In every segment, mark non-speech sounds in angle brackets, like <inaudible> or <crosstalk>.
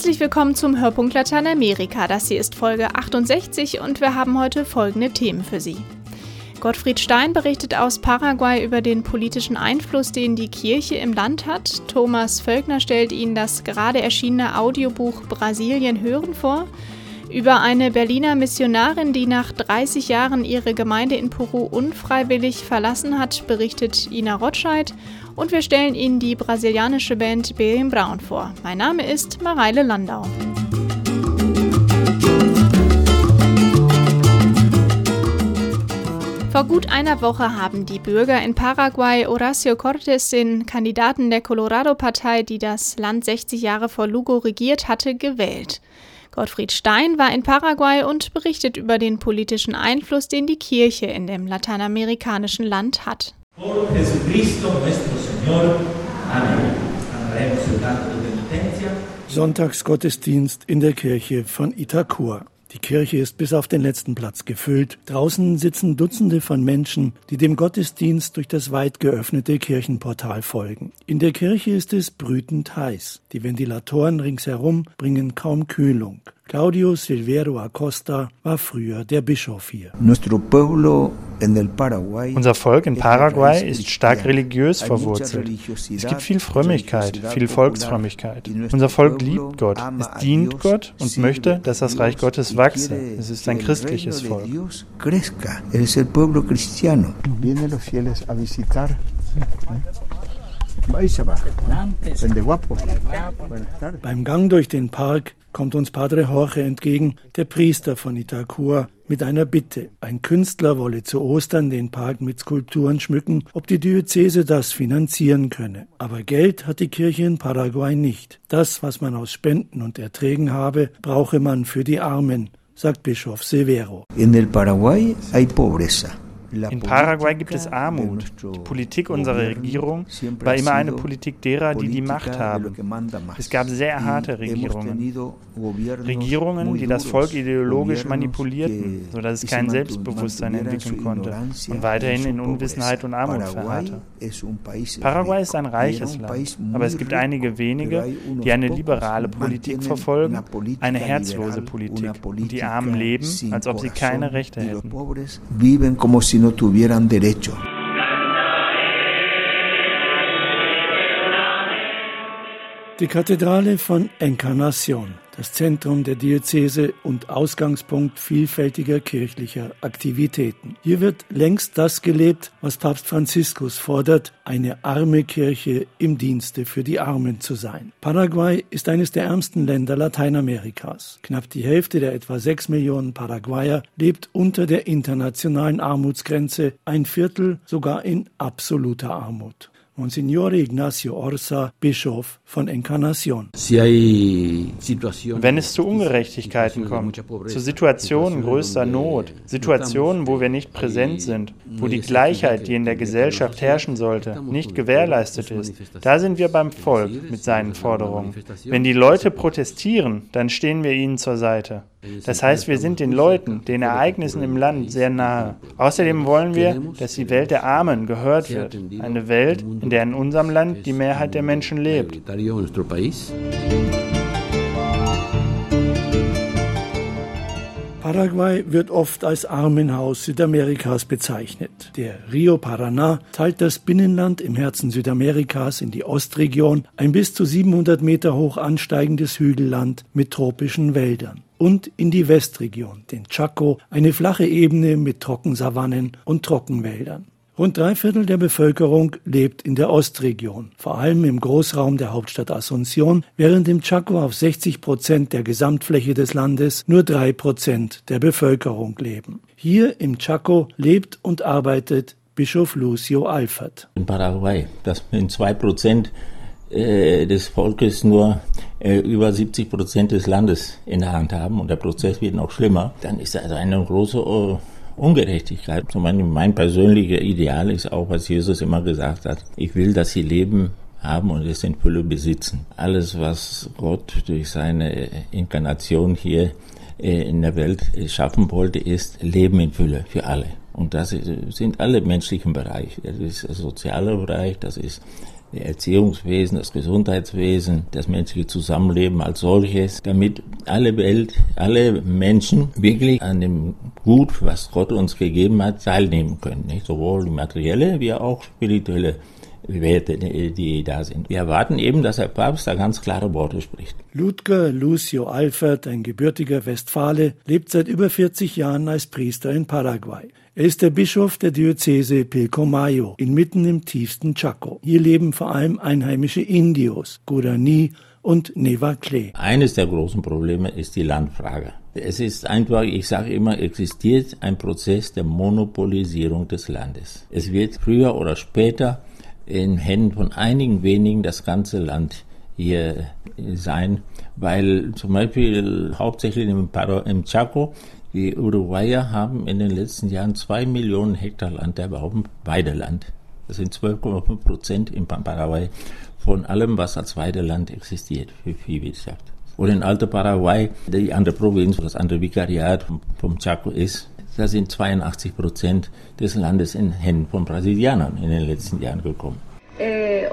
Herzlich willkommen zum Hörpunkt Lateinamerika. Das hier ist Folge 68 und wir haben heute folgende Themen für Sie. Gottfried Stein berichtet aus Paraguay über den politischen Einfluss, den die Kirche im Land hat. Thomas Völkner stellt Ihnen das gerade erschienene Audiobuch Brasilien hören vor. Über eine Berliner Missionarin, die nach 30 Jahren ihre Gemeinde in Peru unfreiwillig verlassen hat, berichtet Ina Rotscheid. Und wir stellen Ihnen die brasilianische Band Berim Brown vor. Mein Name ist Mareile Landau. Vor gut einer Woche haben die Bürger in Paraguay Horacio Cortes, den Kandidaten der Colorado-Partei, die das Land 60 Jahre vor Lugo regiert hatte, gewählt. Gottfried Stein war in Paraguay und berichtet über den politischen Einfluss, den die Kirche in dem lateinamerikanischen Land hat. Por Señor. Amen. Sonntagsgottesdienst in der Kirche von Itacur. Die Kirche ist bis auf den letzten Platz gefüllt. Draußen sitzen Dutzende von Menschen, die dem Gottesdienst durch das weit geöffnete Kirchenportal folgen. In der Kirche ist es brütend heiß. Die Ventilatoren ringsherum bringen kaum Kühlung. Claudio Silvero Acosta war früher der Bischof hier. Unser Volk in Paraguay ist stark religiös verwurzelt. Es gibt viel Frömmigkeit, viel Volksfrömmigkeit. Unser Volk liebt Gott, es dient Gott und möchte, dass das Reich Gottes wachse. Es ist ein christliches Volk. Beim Gang durch den Park kommt uns Padre Jorge entgegen, der Priester von Itacua, mit einer Bitte. Ein Künstler wolle zu Ostern den Park mit Skulpturen schmücken, ob die Diözese das finanzieren könne. Aber Geld hat die Kirche in Paraguay nicht. Das, was man aus Spenden und Erträgen habe, brauche man für die Armen, sagt Bischof Severo. In el Paraguay hay pobreza. In Paraguay gibt es Armut. Die Politik unserer Regierung war immer eine Politik derer, die die Macht haben. Es gab sehr harte Regierungen. Regierungen, die das Volk ideologisch manipulierten, sodass es kein Selbstbewusstsein entwickeln konnte und weiterhin in Unwissenheit und Armut verharrte. Paraguay ist ein reiches Land, aber es gibt einige wenige, die eine liberale Politik verfolgen, eine herzlose Politik und die Armen leben, als ob sie keine Rechte hätten no tuvieran derecho. Die Kathedrale von Encarnacion, das Zentrum der Diözese und Ausgangspunkt vielfältiger kirchlicher Aktivitäten. Hier wird längst das gelebt, was Papst Franziskus fordert, eine arme Kirche im Dienste für die Armen zu sein. Paraguay ist eines der ärmsten Länder Lateinamerikas. Knapp die Hälfte der etwa sechs Millionen Paraguayer lebt unter der internationalen Armutsgrenze, ein Viertel sogar in absoluter Armut. Monsignore Ignacio Orsa, Bischof von Encarnacion. Wenn es zu Ungerechtigkeiten kommt, zu Situationen größter Not, Situationen, wo wir nicht präsent sind, wo die Gleichheit, die in der Gesellschaft herrschen sollte, nicht gewährleistet ist, da sind wir beim Volk mit seinen Forderungen. Wenn die Leute protestieren, dann stehen wir ihnen zur Seite. Das heißt, wir sind den Leuten, den Ereignissen im Land sehr nahe. Außerdem wollen wir, dass die Welt der Armen gehört wird. Eine Welt, in der in unserem Land die Mehrheit der Menschen lebt. Paraguay wird oft als Armenhaus Südamerikas bezeichnet. Der Rio Paraná teilt das Binnenland im Herzen Südamerikas in die Ostregion, ein bis zu 700 Meter hoch ansteigendes Hügelland mit tropischen Wäldern und in die Westregion, den Chaco, eine flache Ebene mit Trockensavannen und Trockenwäldern. Rund drei Viertel der Bevölkerung lebt in der Ostregion, vor allem im Großraum der Hauptstadt Asunción, während im Chaco auf 60 Prozent der Gesamtfläche des Landes nur drei Prozent der Bevölkerung leben. Hier im Chaco lebt und arbeitet Bischof Lucio Alfert. In Paraguay, das in zwei Prozent äh, des Volkes nur äh, über 70 Prozent des Landes in der Hand haben und der Prozess wird noch schlimmer, dann ist das eine große äh, Ungerechtigkeit. Mein persönliches Ideal ist auch, was Jesus immer gesagt hat. Ich will, dass sie Leben haben und es in Fülle besitzen. Alles, was Gott durch seine Inkarnation hier in der Welt schaffen wollte, ist Leben in Fülle für alle. Und das sind alle menschlichen Bereiche. Das ist der soziale Bereich, das ist das Erziehungswesen, das Gesundheitswesen, das menschliche Zusammenleben als solches, damit alle Welt, alle Menschen wirklich an dem Gut, was Gott uns gegeben hat, teilnehmen können. Nicht? Sowohl die materielle wie auch spirituelle Werte, die da sind. Wir erwarten eben, dass der Papst da ganz klare Worte spricht. Ludger Lucio Alfert, ein gebürtiger Westfale, lebt seit über 40 Jahren als Priester in Paraguay. Er ist der Bischof der Diözese Pilcomayo, inmitten im tiefsten Chaco. Hier leben vor allem einheimische Indios, Guarani und Nevacle. Eines der großen Probleme ist die Landfrage. Es ist einfach, ich sage immer, existiert ein Prozess der Monopolisierung des Landes. Es wird früher oder später in Händen von einigen wenigen das ganze Land hier sein, weil zum Beispiel hauptsächlich im, im Chaco die Uruguayer haben in den letzten Jahren zwei Millionen Hektar Land erworben, Weideland. Das sind 12,5 Prozent in Paraguay von allem, was als Weideland existiert für Viehwirtschaft. Und in Alto Paraguay, die andere Provinz, das andere Vikariat vom Chaco ist, da sind 82 Prozent des Landes in Händen von Brasilianern in den letzten Jahren gekommen. Eh,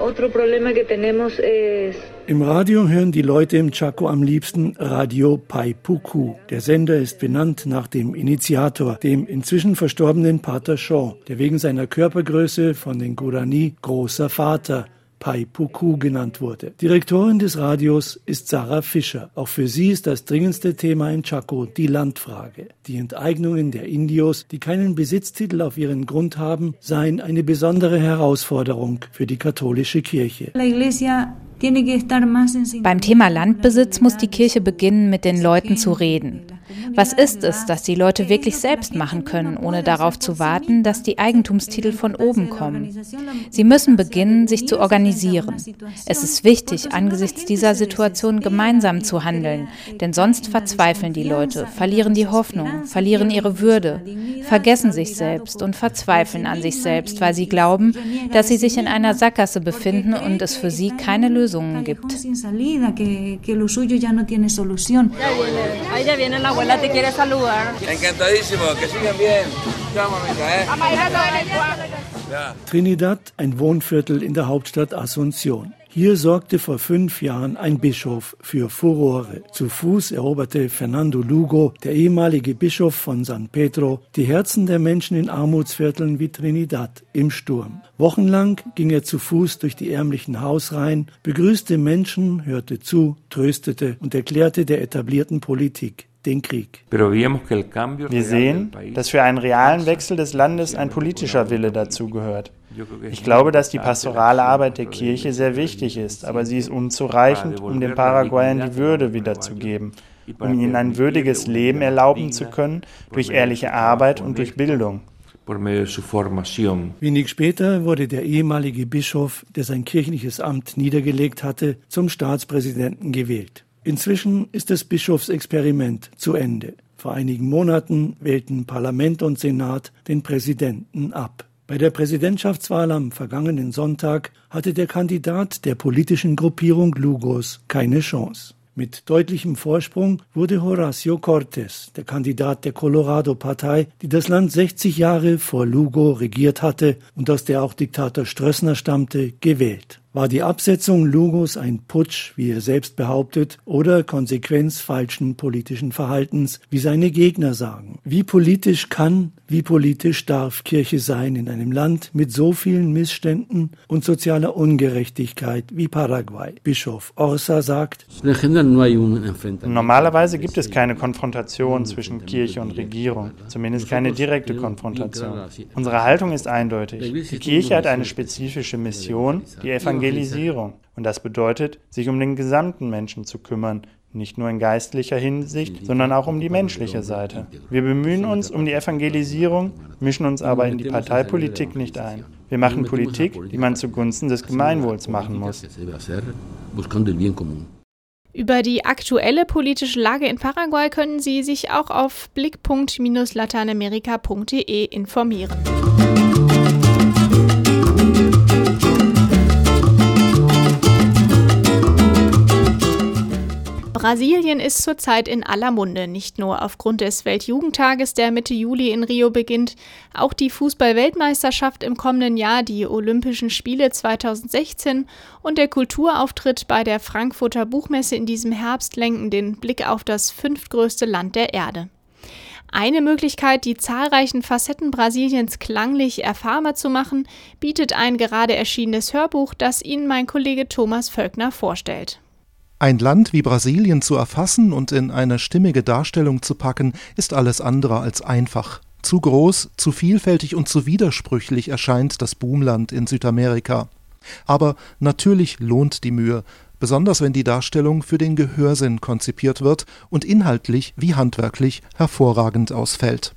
Im Radio hören die Leute im Chaco am liebsten Radio Paipuku. Der Sender ist benannt nach dem Initiator, dem inzwischen verstorbenen Pater Shaw, der wegen seiner Körpergröße von den Guarani großer Vater Pai Puku genannt wurde. Direktorin des Radios ist Sarah Fischer. Auch für sie ist das dringendste Thema in Chaco die Landfrage. Die Enteignungen der Indios, die keinen Besitztitel auf ihren Grund haben, seien eine besondere Herausforderung für die katholische Kirche. Beim Thema Landbesitz muss die Kirche beginnen, mit den Leuten zu reden. Was ist es, das die Leute wirklich selbst machen können, ohne darauf zu warten, dass die Eigentumstitel von oben kommen? Sie müssen beginnen, sich zu organisieren. Es ist wichtig, angesichts dieser Situation gemeinsam zu handeln, denn sonst verzweifeln die Leute, verlieren die Hoffnung, verlieren ihre Würde, vergessen sich selbst und verzweifeln an sich selbst, weil sie glauben, dass sie sich in einer Sackgasse befinden und es für sie keine Lösungen gibt. Ahí viene la abuela, te quiere saludar. Encantadísimo, que sigan bien. Chao, mamita, ¿eh? Trinidad, ein Wohnviertel in der Hauptstadt Asunción. Hier sorgte vor fünf Jahren ein Bischof für Furore. Zu Fuß eroberte Fernando Lugo, der ehemalige Bischof von San Pedro, die Herzen der Menschen in Armutsvierteln wie Trinidad im Sturm. Wochenlang ging er zu Fuß durch die ärmlichen Hausreihen, begrüßte Menschen, hörte zu, tröstete und erklärte der etablierten Politik den Krieg. Wir sehen, dass für einen realen Wechsel des Landes ein politischer Wille dazugehört. Ich glaube, dass die pastorale Arbeit der Kirche sehr wichtig ist, aber sie ist unzureichend, um den Paraguayern die Würde wiederzugeben, um ihnen ein würdiges Leben erlauben zu können durch ehrliche Arbeit und durch Bildung. Wenig später wurde der ehemalige Bischof, der sein kirchliches Amt niedergelegt hatte, zum Staatspräsidenten gewählt. Inzwischen ist das Bischofsexperiment zu Ende. Vor einigen Monaten wählten Parlament und Senat den Präsidenten ab. Bei der Präsidentschaftswahl am vergangenen Sonntag hatte der Kandidat der politischen Gruppierung Lugos keine Chance. Mit deutlichem Vorsprung wurde Horacio Cortes, der Kandidat der Colorado-Partei, die das Land 60 Jahre vor Lugo regiert hatte und aus der auch Diktator Strössner stammte, gewählt. War die Absetzung Lugos ein Putsch, wie er selbst behauptet, oder Konsequenz falschen politischen Verhaltens, wie seine Gegner sagen? Wie politisch kann, wie politisch darf Kirche sein in einem Land mit so vielen Missständen und sozialer Ungerechtigkeit wie Paraguay? Bischof Orsa sagt, Normalerweise gibt es keine Konfrontation zwischen Kirche und Regierung, zumindest keine direkte Konfrontation. Unsere Haltung ist eindeutig. Die Kirche hat eine spezifische Mission, die Evangelisation Evangelisierung. Und das bedeutet, sich um den gesamten Menschen zu kümmern, nicht nur in geistlicher Hinsicht, sondern auch um die menschliche Seite. Wir bemühen uns um die Evangelisierung, mischen uns aber in die Parteipolitik nicht ein. Wir machen Politik, die man zugunsten des Gemeinwohls machen muss. Über die aktuelle politische Lage in Paraguay können Sie sich auch auf blickpunkt-lateinamerika.de informieren. Brasilien ist zurzeit in aller Munde, nicht nur aufgrund des Weltjugendtages, der Mitte Juli in Rio beginnt. Auch die Fußball-Weltmeisterschaft im kommenden Jahr, die Olympischen Spiele 2016 und der Kulturauftritt bei der Frankfurter Buchmesse in diesem Herbst lenken den Blick auf das fünftgrößte Land der Erde. Eine Möglichkeit, die zahlreichen Facetten Brasiliens klanglich erfahrbar zu machen, bietet ein gerade erschienenes Hörbuch, das Ihnen mein Kollege Thomas Völkner vorstellt. Ein Land wie Brasilien zu erfassen und in eine stimmige Darstellung zu packen, ist alles andere als einfach. Zu groß, zu vielfältig und zu widersprüchlich erscheint das Boomland in Südamerika. Aber natürlich lohnt die Mühe, besonders wenn die Darstellung für den Gehörsinn konzipiert wird und inhaltlich wie handwerklich hervorragend ausfällt.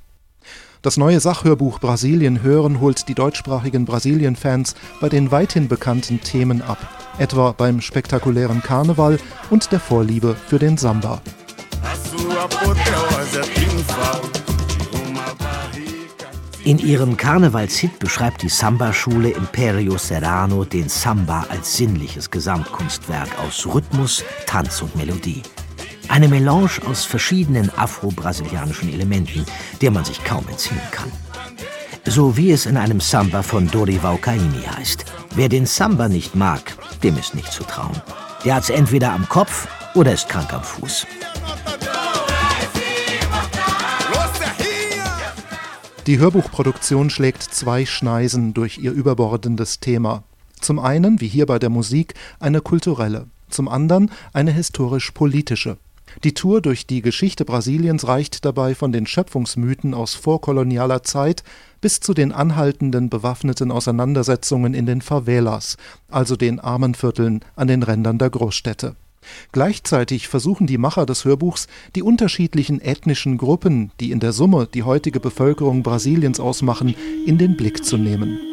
Das neue Sachhörbuch Brasilien hören holt die deutschsprachigen Brasilien-Fans bei den weithin bekannten Themen ab, etwa beim spektakulären Karneval und der Vorliebe für den Samba. In ihrem Karnevalshit beschreibt die Samba-Schule Imperio Serrano den Samba als sinnliches Gesamtkunstwerk aus Rhythmus, Tanz und Melodie. Eine Melange aus verschiedenen afro-brasilianischen Elementen, der man sich kaum entziehen kann. So wie es in einem Samba von Dorival Caymmi heißt. Wer den Samba nicht mag, dem ist nicht zu trauen. Der hat's entweder am Kopf oder ist krank am Fuß. Die Hörbuchproduktion schlägt zwei Schneisen durch ihr überbordendes Thema. Zum einen, wie hier bei der Musik, eine kulturelle, zum anderen eine historisch-politische. Die Tour durch die Geschichte Brasiliens reicht dabei von den Schöpfungsmythen aus vorkolonialer Zeit bis zu den anhaltenden bewaffneten Auseinandersetzungen in den Favelas, also den Armenvierteln an den Rändern der Großstädte. Gleichzeitig versuchen die Macher des Hörbuchs, die unterschiedlichen ethnischen Gruppen, die in der Summe die heutige Bevölkerung Brasiliens ausmachen, in den Blick zu nehmen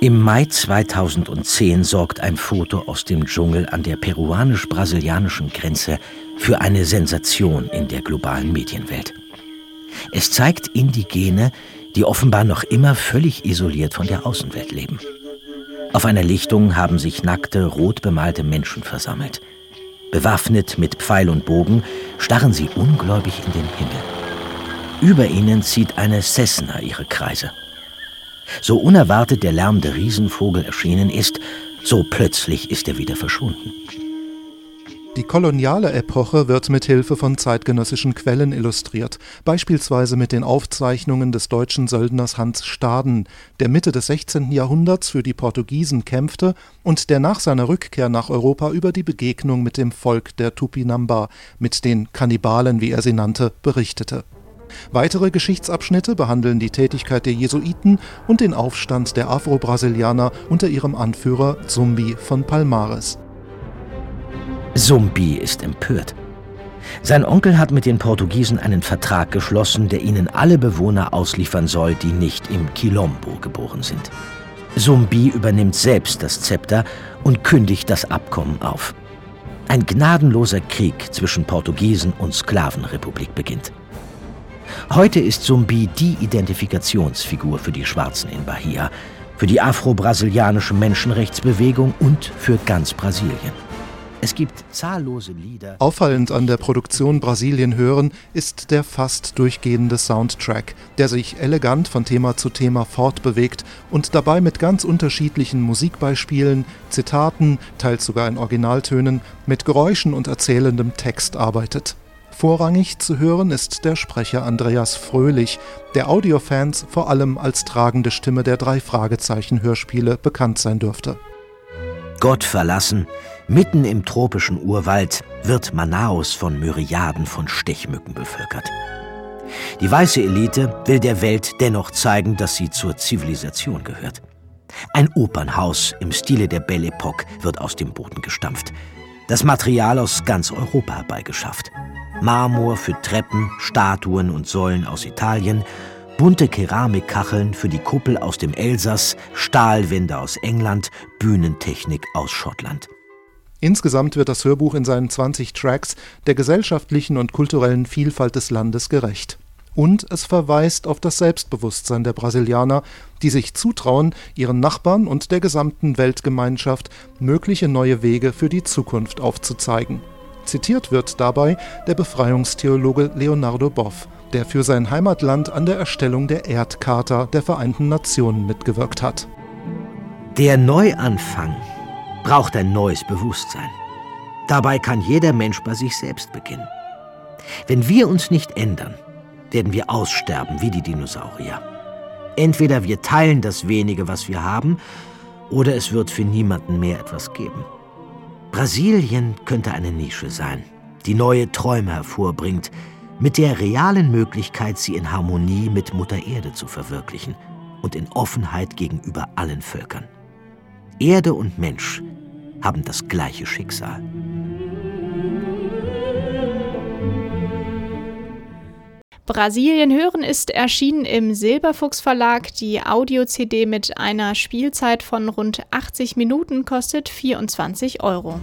im Mai 2010 sorgt ein Foto aus dem Dschungel an der peruanisch-brasilianischen Grenze für eine Sensation in der globalen Medienwelt. Es zeigt Indigene, die offenbar noch immer völlig isoliert von der Außenwelt leben. Auf einer Lichtung haben sich nackte, rot bemalte Menschen versammelt. Bewaffnet mit Pfeil und Bogen starren sie ungläubig in den Himmel. Über ihnen zieht eine Cessna ihre Kreise. So unerwartet der lärmende Riesenvogel erschienen ist, so plötzlich ist er wieder verschwunden. Die koloniale Epoche wird mit Hilfe von zeitgenössischen Quellen illustriert, beispielsweise mit den Aufzeichnungen des deutschen Söldners Hans Staden, der Mitte des 16. Jahrhunderts für die Portugiesen kämpfte und der nach seiner Rückkehr nach Europa über die Begegnung mit dem Volk der Tupinamba, mit den Kannibalen, wie er sie nannte, berichtete Weitere Geschichtsabschnitte behandeln die Tätigkeit der Jesuiten und den Aufstand der Afro-Brasilianer unter ihrem Anführer Zumbi von Palmares. Zumbi ist empört. Sein Onkel hat mit den Portugiesen einen Vertrag geschlossen, der ihnen alle Bewohner ausliefern soll, die nicht im Quilombo geboren sind. Zumbi übernimmt selbst das Zepter und kündigt das Abkommen auf. Ein gnadenloser Krieg zwischen Portugiesen und Sklavenrepublik beginnt. Heute ist Zumbi die Identifikationsfigur für die Schwarzen in Bahia, für die afro-brasilianische Menschenrechtsbewegung und für ganz Brasilien. Es gibt zahllose Lieder. Auffallend an der Produktion Brasilien hören ist der fast durchgehende Soundtrack, der sich elegant von Thema zu Thema fortbewegt und dabei mit ganz unterschiedlichen Musikbeispielen, Zitaten, teils sogar in Originaltönen, mit Geräuschen und erzählendem Text arbeitet. Vorrangig zu hören ist der Sprecher Andreas Fröhlich, der Audiofans vor allem als tragende Stimme der drei Fragezeichen Hörspiele bekannt sein dürfte. Gott verlassen, mitten im tropischen Urwald wird Manaus von Myriaden von Stechmücken bevölkert. Die weiße Elite will der Welt dennoch zeigen, dass sie zur Zivilisation gehört. Ein Opernhaus im Stile der Belle Epoque wird aus dem Boden gestampft. Das Material aus ganz Europa herbeigeschafft. Marmor für Treppen, Statuen und Säulen aus Italien, bunte Keramikkacheln für die Kuppel aus dem Elsass, Stahlwände aus England, Bühnentechnik aus Schottland. Insgesamt wird das Hörbuch in seinen 20 Tracks der gesellschaftlichen und kulturellen Vielfalt des Landes gerecht. Und es verweist auf das Selbstbewusstsein der Brasilianer, die sich zutrauen, ihren Nachbarn und der gesamten Weltgemeinschaft mögliche neue Wege für die Zukunft aufzuzeigen. Zitiert wird dabei der Befreiungstheologe Leonardo Boff, der für sein Heimatland an der Erstellung der Erdcharta der Vereinten Nationen mitgewirkt hat. Der Neuanfang braucht ein neues Bewusstsein. Dabei kann jeder Mensch bei sich selbst beginnen. Wenn wir uns nicht ändern, werden wir aussterben wie die Dinosaurier. Entweder wir teilen das wenige, was wir haben, oder es wird für niemanden mehr etwas geben. Brasilien könnte eine Nische sein, die neue Träume hervorbringt, mit der realen Möglichkeit, sie in Harmonie mit Mutter Erde zu verwirklichen und in Offenheit gegenüber allen Völkern. Erde und Mensch haben das gleiche Schicksal. Brasilien hören ist erschienen im Silberfuchs Verlag. Die Audio-CD mit einer Spielzeit von rund 80 Minuten kostet 24 Euro.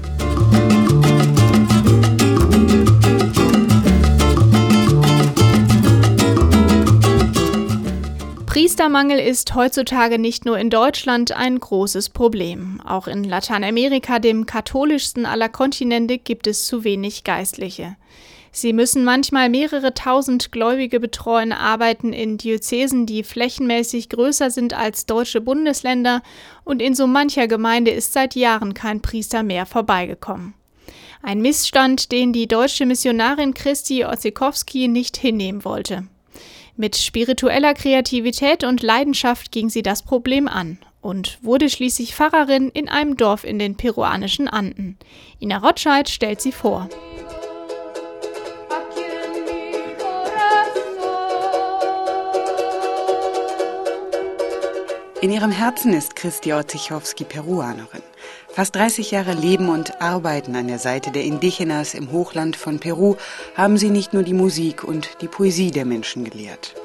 Priestermangel ist heutzutage nicht nur in Deutschland ein großes Problem. Auch in Lateinamerika, dem katholischsten aller Kontinente, gibt es zu wenig Geistliche. Sie müssen manchmal mehrere tausend Gläubige betreuen, arbeiten in Diözesen, die flächenmäßig größer sind als deutsche Bundesländer, und in so mancher Gemeinde ist seit Jahren kein Priester mehr vorbeigekommen. Ein Missstand, den die deutsche Missionarin Christi Orzikowski nicht hinnehmen wollte. Mit spiritueller Kreativität und Leidenschaft ging sie das Problem an und wurde schließlich Pfarrerin in einem Dorf in den peruanischen Anden. Ina Rotscheid stellt sie vor. In ihrem Herzen ist Christi Ozichowski Peruanerin. Fast 30 Jahre Leben und Arbeiten an der Seite der Indigenas im Hochland von Peru haben sie nicht nur die Musik und die Poesie der Menschen gelehrt.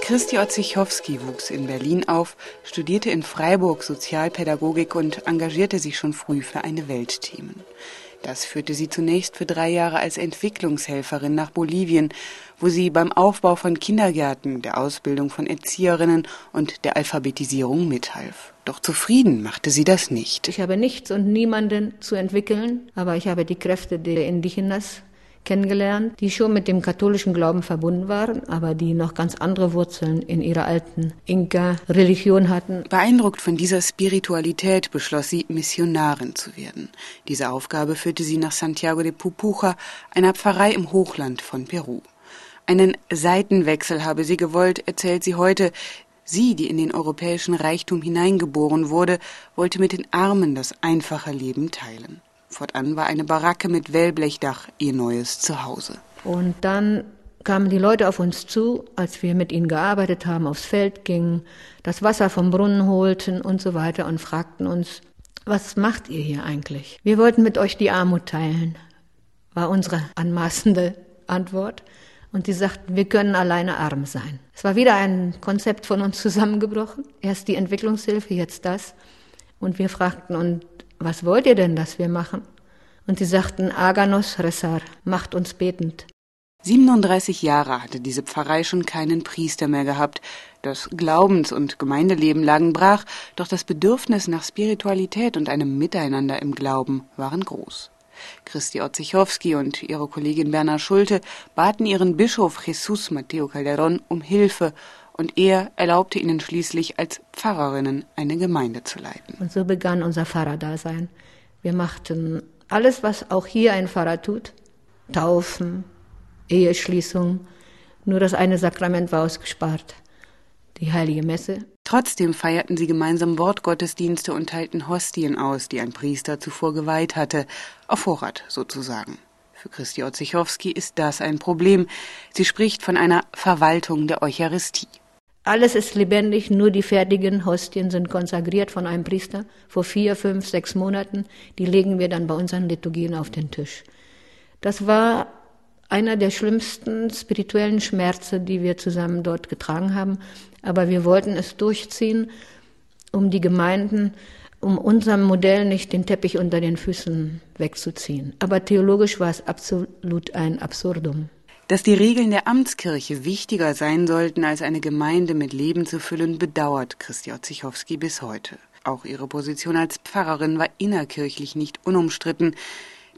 Christi Ozichowski wuchs in Berlin auf, studierte in Freiburg Sozialpädagogik und engagierte sich schon früh für eine Weltthemen. Das führte sie zunächst für drei Jahre als Entwicklungshelferin nach Bolivien, wo sie beim Aufbau von Kindergärten, der Ausbildung von Erzieherinnen und der Alphabetisierung mithalf. Doch zufrieden machte sie das nicht. Ich habe nichts und niemanden zu entwickeln, aber ich habe die Kräfte der Indigenas kennengelernt, die schon mit dem katholischen Glauben verbunden waren, aber die noch ganz andere Wurzeln in ihrer alten Inka-Religion hatten. Beeindruckt von dieser Spiritualität beschloss sie, Missionarin zu werden. Diese Aufgabe führte sie nach Santiago de Pupuja, einer Pfarrei im Hochland von Peru. Einen Seitenwechsel habe sie gewollt, erzählt sie heute. Sie, die in den europäischen Reichtum hineingeboren wurde, wollte mit den Armen das einfache Leben teilen. Fortan war eine Baracke mit Wellblechdach ihr neues Zuhause. Und dann kamen die Leute auf uns zu, als wir mit ihnen gearbeitet haben, aufs Feld gingen, das Wasser vom Brunnen holten und so weiter und fragten uns, was macht ihr hier eigentlich? Wir wollten mit euch die Armut teilen, war unsere anmaßende Antwort. Und die sagten, wir können alleine arm sein. Es war wieder ein Konzept von uns <laughs> zusammengebrochen. Erst die Entwicklungshilfe, jetzt das. Und wir fragten, und was wollt ihr denn, dass wir machen? Und sie sagten, Aganos Resar, macht uns betend. 37 Jahre hatte diese Pfarrei schon keinen Priester mehr gehabt. Das Glaubens- und Gemeindeleben lagen brach, doch das Bedürfnis nach Spiritualität und einem Miteinander im Glauben waren groß. Christi Otzichowski und ihre Kollegin Berna Schulte baten ihren Bischof Jesus Mateo Calderón um Hilfe und er erlaubte ihnen schließlich als Pfarrerinnen eine Gemeinde zu leiten. Und so begann unser Pfarrerdasein. Wir machten alles, was auch hier ein Pfarrer tut, Taufen, Eheschließung, nur das eine Sakrament war ausgespart, die heilige Messe. Trotzdem feierten sie gemeinsam Wortgottesdienste und teilten Hostien aus, die ein Priester zuvor geweiht hatte, auf Vorrat sozusagen. Für Christi Otzichowski ist das ein Problem. Sie spricht von einer Verwaltung der Eucharistie. Alles ist lebendig, nur die fertigen Hostien sind konsagriert von einem Priester vor vier, fünf, sechs Monaten. Die legen wir dann bei unseren Liturgien auf den Tisch. Das war einer der schlimmsten spirituellen Schmerze, die wir zusammen dort getragen haben. Aber wir wollten es durchziehen, um die Gemeinden, um unserem Modell nicht den Teppich unter den Füßen wegzuziehen. Aber theologisch war es absolut ein Absurdum. Dass die Regeln der Amtskirche wichtiger sein sollten, als eine Gemeinde mit Leben zu füllen, bedauert Christi Ozichowski bis heute. Auch ihre Position als Pfarrerin war innerkirchlich nicht unumstritten.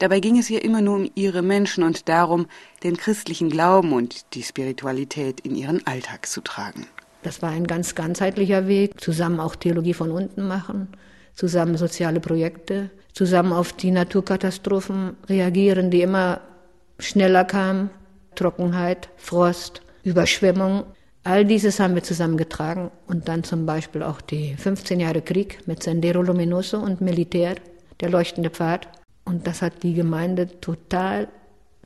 Dabei ging es ihr immer nur um ihre Menschen und darum, den christlichen Glauben und die Spiritualität in ihren Alltag zu tragen. Das war ein ganz ganzheitlicher Weg, zusammen auch Theologie von unten machen, zusammen soziale Projekte, zusammen auf die Naturkatastrophen reagieren, die immer schneller kamen, Trockenheit, Frost, Überschwemmung. All dieses haben wir zusammengetragen und dann zum Beispiel auch die 15 Jahre Krieg mit Sendero Luminoso und Militär, der leuchtende Pfad. Und das hat die Gemeinde total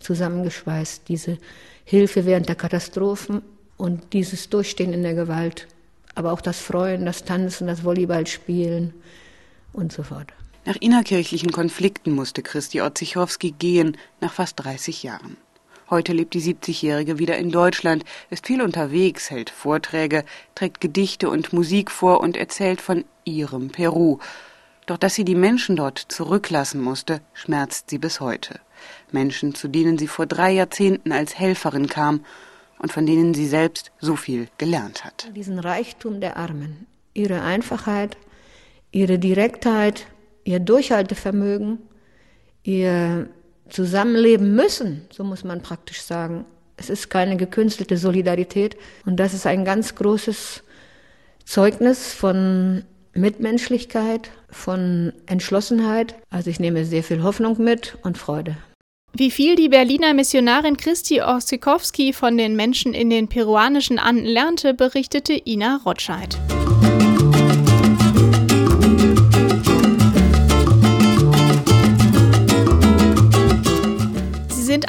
zusammengeschweißt, diese Hilfe während der Katastrophen und dieses Durchstehen in der Gewalt, aber auch das Freuen, das Tanzen, das Volleyballspielen und so fort. Nach innerkirchlichen Konflikten musste Christi Otzichowski gehen, nach fast 30 Jahren. Heute lebt die 70-Jährige wieder in Deutschland, ist viel unterwegs, hält Vorträge, trägt Gedichte und Musik vor und erzählt von ihrem Peru. Doch dass sie die Menschen dort zurücklassen musste, schmerzt sie bis heute. Menschen, zu denen sie vor drei Jahrzehnten als Helferin kam und von denen sie selbst so viel gelernt hat. Diesen Reichtum der Armen, ihre Einfachheit, ihre Direktheit, ihr Durchhaltevermögen, ihr zusammenleben müssen, so muss man praktisch sagen. Es ist keine gekünstelte Solidarität und das ist ein ganz großes Zeugnis von Mitmenschlichkeit, von Entschlossenheit. Also ich nehme sehr viel Hoffnung mit und Freude. Wie viel die Berliner Missionarin Christi Osikowski von den Menschen in den peruanischen Anden lernte, berichtete Ina Rotscheid.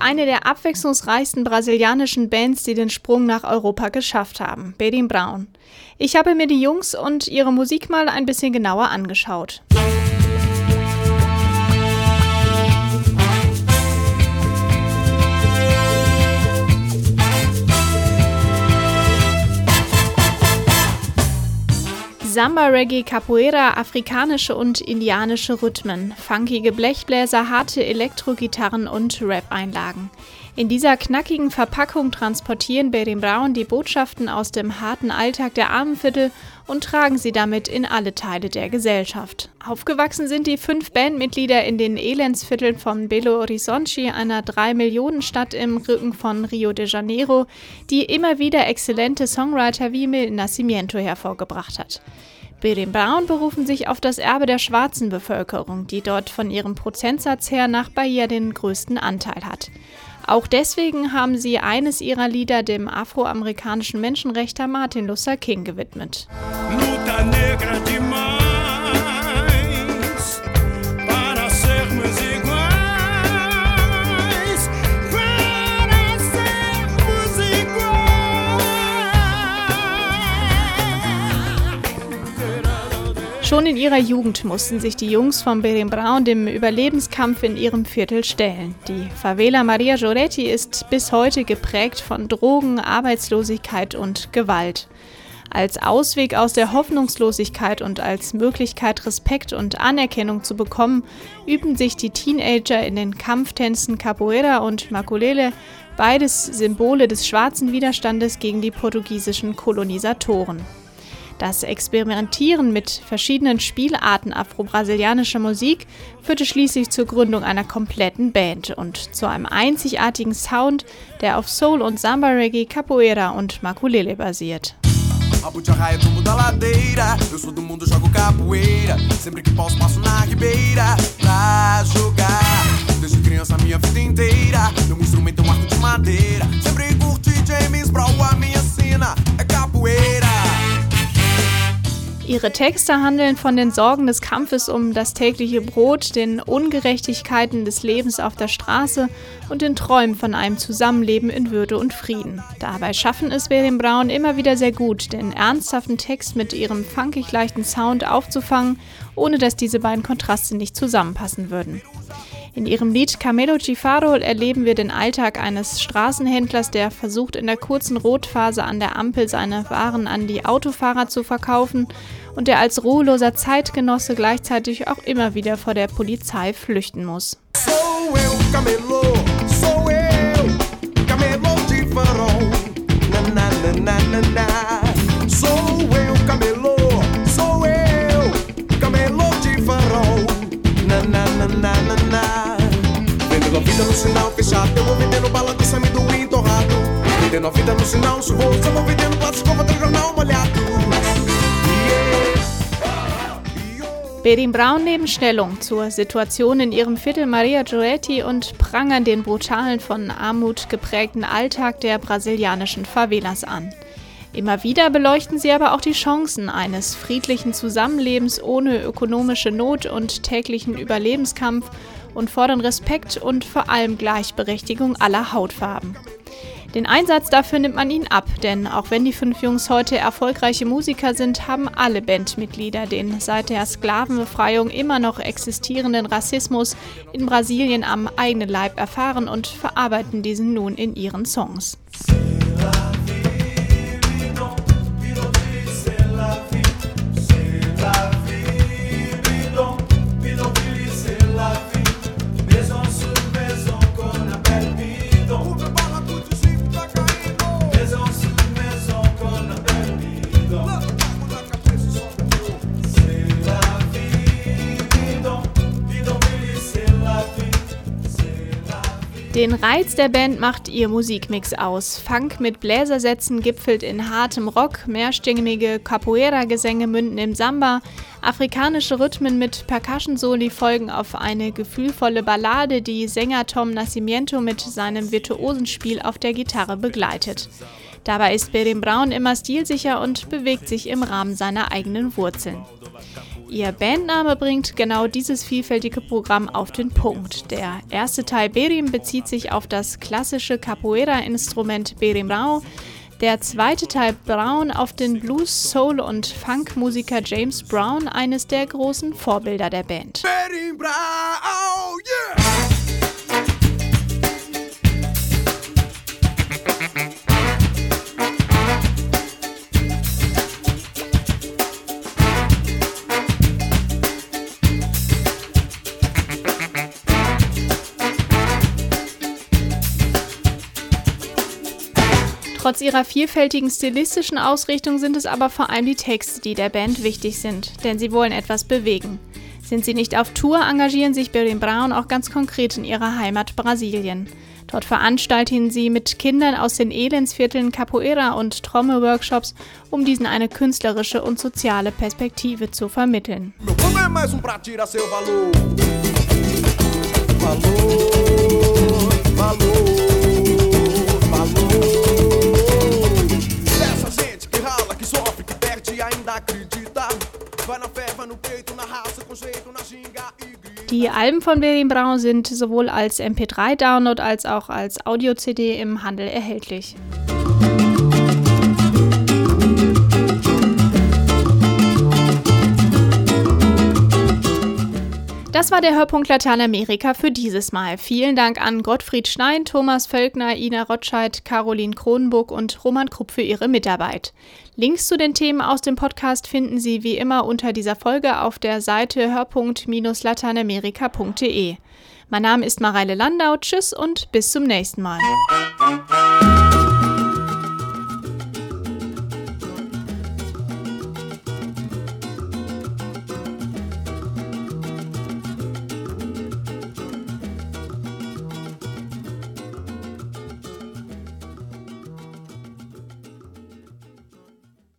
Eine der abwechslungsreichsten brasilianischen Bands, die den Sprung nach Europa geschafft haben, Bedim Brown. Ich habe mir die Jungs und ihre Musik mal ein bisschen genauer angeschaut. Samba, Reggae, Capoeira, afrikanische und indianische Rhythmen, funkige Blechbläser, harte Elektrogitarren und Rap-Einlagen. In dieser knackigen Verpackung transportieren Berim Brown die Botschaften aus dem harten Alltag der Armenviertel und tragen sie damit in alle Teile der Gesellschaft. Aufgewachsen sind die fünf Bandmitglieder in den Elendsvierteln von Belo Horizonte, einer 3-Millionen-Stadt im Rücken von Rio de Janeiro, die immer wieder exzellente Songwriter wie Mil Nascimento hervorgebracht hat. Berim Brown berufen sich auf das Erbe der schwarzen Bevölkerung, die dort von ihrem Prozentsatz her nach Bahia den größten Anteil hat. Auch deswegen haben sie eines ihrer Lieder dem afroamerikanischen Menschenrechter Martin Luther King gewidmet. Luta negra Schon in ihrer Jugend mussten sich die Jungs von Berim Brown dem Überlebenskampf in ihrem Viertel stellen. Die Favela Maria Gioretti ist bis heute geprägt von Drogen, Arbeitslosigkeit und Gewalt. Als Ausweg aus der Hoffnungslosigkeit und als Möglichkeit, Respekt und Anerkennung zu bekommen, üben sich die Teenager in den Kampftänzen Capoeira und Makulele, beides Symbole des schwarzen Widerstandes gegen die portugiesischen Kolonisatoren. Das Experimentieren mit verschiedenen Spielarten afro-brasilianischer Musik führte schließlich zur Gründung einer kompletten Band und zu einem einzigartigen Sound, der auf Soul und Samba Reggae, Capoeira und Makulele basiert. da ladeira. Eu sou do mundo, jogo capoeira. Sempre que posso, passo na ribeira pra jogar. Desde criança, minha vida inteira. Meu instrumento é um arco de madeira. Sempre curti James Brown, a minha sina é capoeira. Ihre Texte handeln von den Sorgen des Kampfes um das tägliche Brot, den Ungerechtigkeiten des Lebens auf der Straße und den Träumen von einem Zusammenleben in Würde und Frieden. Dabei schaffen es Berim Brown immer wieder sehr gut, den ernsthaften Text mit ihrem funkig leichten Sound aufzufangen, ohne dass diese beiden Kontraste nicht zusammenpassen würden. In ihrem Lied Camelo Cifaro erleben wir den Alltag eines Straßenhändlers, der versucht, in der kurzen Rotphase an der Ampel seine Waren an die Autofahrer zu verkaufen und der als ruheloser Zeitgenosse gleichzeitig auch immer wieder vor der Polizei flüchten muss. So will Camelo, so will Camelo Cifaro. Na, na, na, 90 no sinal fechado. Eu vou vendendo bala de amendoim torrado. Vendendo 90 no sinal chuvoso. Eu vou vendendo plástico com jornal molhado. Berin Brown nehmen Stellung zur Situation in ihrem Viertel Maria Gioetti und prangern den brutalen, von Armut geprägten Alltag der brasilianischen Favelas an. Immer wieder beleuchten sie aber auch die Chancen eines friedlichen Zusammenlebens ohne ökonomische Not und täglichen Überlebenskampf und fordern Respekt und vor allem Gleichberechtigung aller Hautfarben. Den Einsatz dafür nimmt man ihnen ab, denn auch wenn die fünf Jungs heute erfolgreiche Musiker sind, haben alle Bandmitglieder den seit der Sklavenbefreiung immer noch existierenden Rassismus in Brasilien am eigenen Leib erfahren und verarbeiten diesen nun in ihren Songs. Den Reiz der Band macht ihr Musikmix aus. Funk mit Bläsersätzen gipfelt in hartem Rock, mehrstimmige Capoeira-Gesänge münden im Samba, afrikanische Rhythmen mit Percussion-Soli folgen auf eine gefühlvolle Ballade, die Sänger Tom Nascimento mit seinem virtuosen Spiel auf der Gitarre begleitet. Dabei ist Berim Braun immer stilsicher und bewegt sich im Rahmen seiner eigenen Wurzeln. Ihr Bandname bringt genau dieses vielfältige Programm auf den Punkt. Der erste Teil Berim bezieht sich auf das klassische Capoeira-Instrument Berimrau, der zweite Teil Brown auf den Blues, Soul und Funk-Musiker James Brown, eines der großen Vorbilder der Band. Berimrau, yeah! Trotz ihrer vielfältigen stilistischen Ausrichtung sind es aber vor allem die Texte, die der Band wichtig sind, denn sie wollen etwas bewegen. Sind sie nicht auf Tour, engagieren sich Berlin Brown auch ganz konkret in ihrer Heimat Brasilien. Dort veranstalten sie mit Kindern aus den Elendsvierteln Capoeira- und Trommelworkshops, um diesen eine künstlerische und soziale Perspektive zu vermitteln. Valor, valor. Die Alben von Berlin Braun sind sowohl als MP3-Download als auch als Audio-CD im Handel erhältlich. Das war der Hörpunkt Lateinamerika für dieses Mal. Vielen Dank an Gottfried Schnein, Thomas Völkner, Ina Rotscheid, Caroline Kronenburg und Roman Krupp für ihre Mitarbeit. Links zu den Themen aus dem Podcast finden Sie wie immer unter dieser Folge auf der Seite hörpunkt-lateinamerika.de. Mein Name ist Mareile Landau. Tschüss und bis zum nächsten Mal.